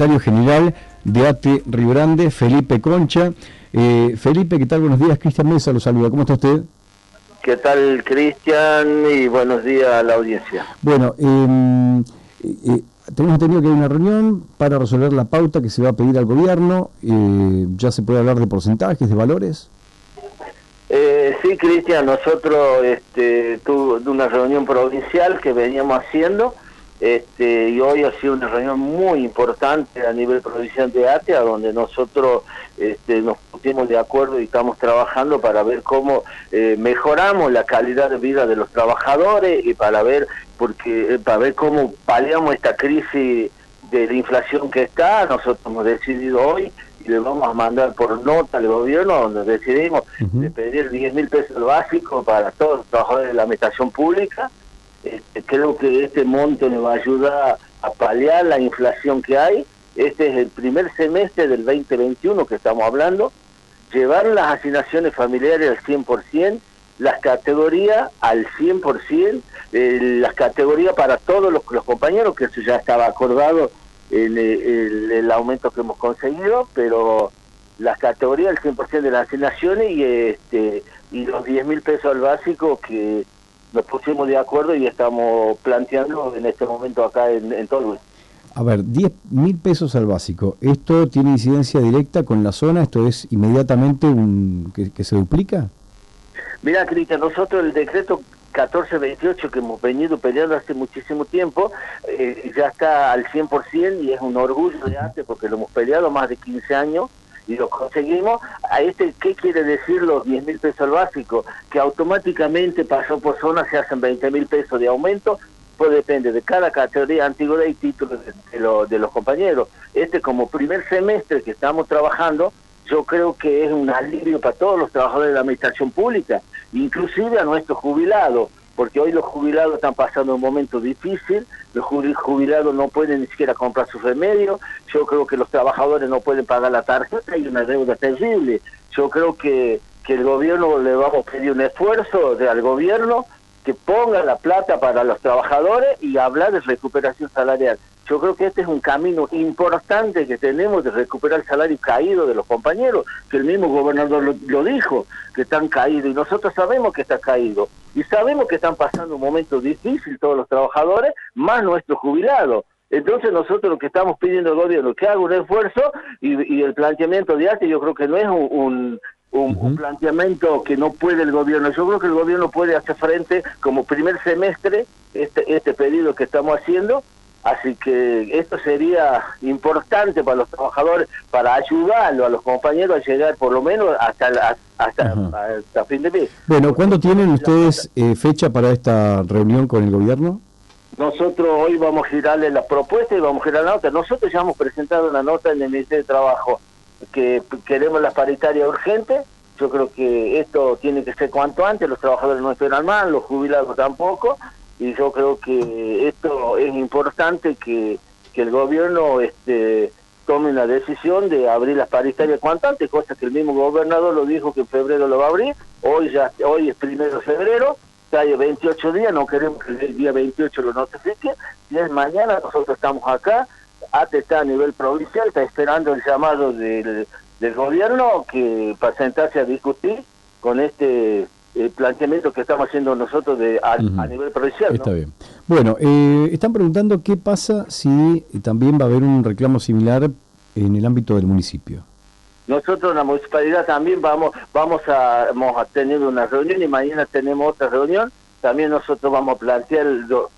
secretario general de ATE Río Grande, Felipe Concha. Eh, Felipe, ¿qué tal? Buenos días. Cristian Mesa lo saluda. ¿Cómo está usted? ¿Qué tal, Cristian? Y buenos días a la audiencia. Bueno, em, eh, eh, tenemos entendido que hay una reunión para resolver la pauta que se va a pedir al gobierno. Eh, ¿Ya se puede hablar de porcentajes, de valores? Eh, sí, Cristian, nosotros este, tuve una reunión provincial que veníamos haciendo este, y hoy ha sido una reunión muy importante a nivel provincial de ATEA, donde nosotros este, nos pusimos de acuerdo y estamos trabajando para ver cómo eh, mejoramos la calidad de vida de los trabajadores y para ver, porque, eh, para ver cómo paliamos esta crisis de la inflación que está. Nosotros hemos decidido hoy y le vamos a mandar por nota al gobierno donde decidimos de pedir 10 mil pesos básicos para todos los trabajadores de la administración pública este, creo que este monto le va a ayudar a paliar la inflación que hay. Este es el primer semestre del 2021 que estamos hablando. Llevar las asignaciones familiares al 100%, las categorías al 100%, eh, las categorías para todos los, compañeros, que eso ya estaba acordado en el, el, aumento que hemos conseguido, pero las categorías al 100% de las asignaciones y, este, y los 10 mil pesos al básico que nos pusimos de acuerdo y estamos planteando en este momento acá en, en A ver, 10 mil pesos al básico. ¿Esto tiene incidencia directa con la zona? ¿Esto es inmediatamente un que, se duplica? Mira, Cristian, nosotros el decreto 1428 que hemos venido peleando hace muchísimo tiempo, eh, ya está al 100% y es un orgullo de antes porque lo hemos peleado más de 15 años y lo conseguimos, a este, ¿qué quiere decir los 10 mil pesos al básico? Que automáticamente pasó por zona, se hacen 20 mil pesos de aumento, pues depende de cada categoría, antigüedad y título de, de los compañeros. Este como primer semestre que estamos trabajando, yo creo que es un alivio para todos los trabajadores de la administración pública, inclusive a nuestros jubilados porque hoy los jubilados están pasando un momento difícil, los jubilados no pueden ni siquiera comprar sus remedios, yo creo que los trabajadores no pueden pagar la tarjeta, hay una deuda terrible, yo creo que, que el gobierno le vamos a pedir un esfuerzo de, al gobierno que ponga la plata para los trabajadores y hablar de recuperación salarial. Yo creo que este es un camino importante que tenemos de recuperar el salario caído de los compañeros, que el mismo gobernador lo, dijo, que están caídos, y nosotros sabemos que está caído, y sabemos que están pasando un momento difícil todos los trabajadores, más nuestros jubilados. Entonces nosotros lo que estamos pidiendo al gobierno que haga un esfuerzo y, el planteamiento de arte yo creo que no es un, un, planteamiento que no puede el gobierno. Yo creo que el gobierno puede hacer frente como primer semestre este, este pedido que estamos haciendo Así que esto sería importante para los trabajadores, para ayudarlo a los compañeros a llegar por lo menos hasta, hasta, fin de mes. Bueno, ¿cuándo tienen ustedes eh, fecha para esta reunión con el gobierno? Nosotros hoy vamos a girarle la propuesta y vamos a girar la nota. Nosotros ya hemos presentado una nota en el Ministerio de Trabajo que queremos la paritaria urgente. Yo creo que esto tiene que ser cuanto antes, los trabajadores no esperan más, los jubilados tampoco y yo creo que esto es importante que, que el gobierno este tome la decisión de abrir las paritarias cuanto antes, cosa que el mismo gobernador lo dijo que en febrero lo va a abrir, hoy ya hoy es primero de febrero, ya hay 28 días, no queremos que el día 28 lo notifique, y es mañana, nosotros estamos acá, ATE está a nivel provincial, está esperando el llamado del, del gobierno que para sentarse a discutir con este el planteamiento que estamos haciendo nosotros de a, nivel provincial. Está bien. Bueno, eh, están preguntando qué pasa si también va a haber un reclamo similar en el ámbito del municipio. Nosotros en la municipalidad también vamos vamos a, vamos a tener una reunión y mañana tenemos otra reunión. También nosotros vamos a plantear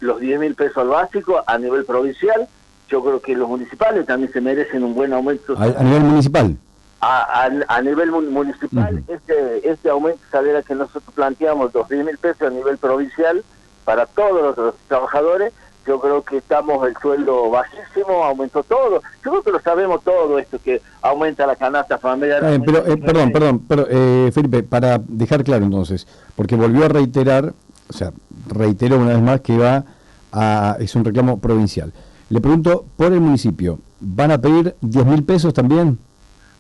los 10 mil pesos básicos a nivel provincial. Yo creo que los municipales también se merecen un buen aumento. a nivel municipal? A, a, nivel municipal, este, este aumento salarial que nosotros planteamos, dos mil pesos a nivel provincial, para todos los, trabajadores, yo creo que estamos el sueldo bajísimo, aumentó todo. Yo creo que lo sabemos todo esto, que aumenta la canasta familiar. pero, eh, perdón, perdón, pero, eh, Felipe, para dejar claro entonces, porque volvió a reiterar, o sea, reiteró una vez más que va a, es un reclamo provincial. Le pregunto, por el municipio, ¿van a pedir 10 mil pesos también?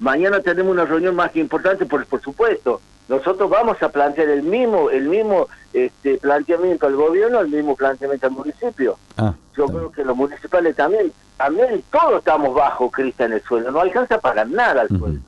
Mañana tenemos una reunión más que importante, por, por supuesto. nosotros vamos a plantear el mismo el mismo este, planteamiento al gobierno, el mismo planteamiento al municipio. Ah, Yo creo que los municipales también, también todos estamos bajo, Cristian, en el suelo, no alcanza para nada el suelo.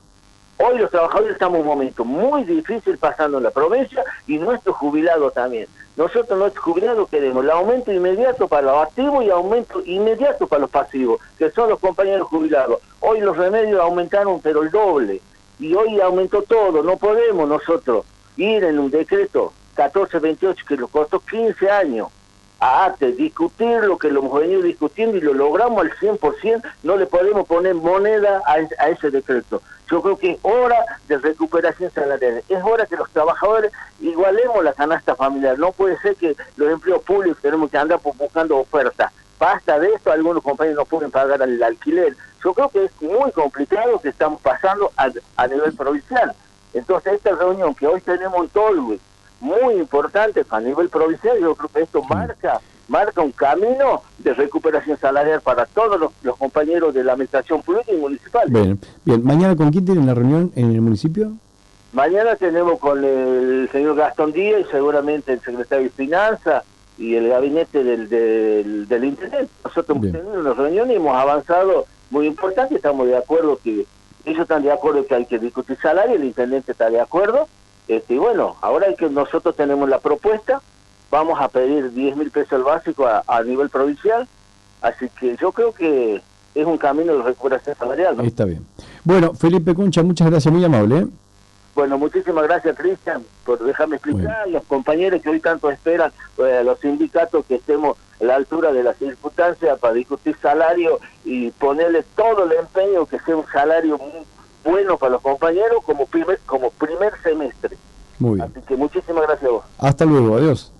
Hoy los trabajadores estamos en un momento muy difícil pasando en la provincia y nuestros jubilados también. Nosotros nuestros jubilados queremos el aumento inmediato para los activos y aumento inmediato para los pasivos, que son los compañeros jubilados. Hoy los remedios aumentaron pero el doble y hoy aumentó todo. No podemos nosotros ir en un decreto 1428 que nos costó 15 años a ATE, discutir lo que lo hemos venido discutiendo y lo logramos al 100%, no le podemos poner moneda a, ese decreto. Yo creo que es hora de recuperación salarial, es hora que los trabajadores igualemos la canasta familiar, no puede ser que los empleos públicos tenemos que andar buscando ofertas. Basta de esto, algunos compañeros no pueden pagar el alquiler. Yo creo que es muy complicado que estamos pasando a, a nivel provincial. Entonces, esta reunión que hoy tenemos en Tolwe, muy importante a nivel provincial, yo creo que esto marca marca un camino de recuperación salarial para todos los, compañeros de la administración pública y municipal. Bien, bien. ¿Mañana con quién tienen la reunión en el municipio? Mañana tenemos con el señor Gastón Díaz y seguramente el secretario de Finanzas y el gabinete del, del, del intendente. Nosotros hemos tenido una reunión y hemos avanzado muy importante, estamos de acuerdo que ellos están de acuerdo que hay que discutir salario, el intendente está de acuerdo, este, y bueno, ahora que nosotros tenemos la propuesta, vamos a pedir 10 mil pesos al básico a, nivel provincial, así que yo creo que es un camino de recuperación salarial. Está bien. Bueno, Felipe Concha, muchas gracias, muy amable. ¿eh? Bueno, muchísimas gracias, Cristian, por dejarme explicar. Los compañeros que hoy tanto esperan, eh, los sindicatos que estemos a la altura de las circunstancias para discutir salario y ponerle todo el empeño que sea un salario bueno para los compañeros como primer, como primer semestre. Muy bien. Así que muchísimas gracias a vos. Hasta luego, adiós.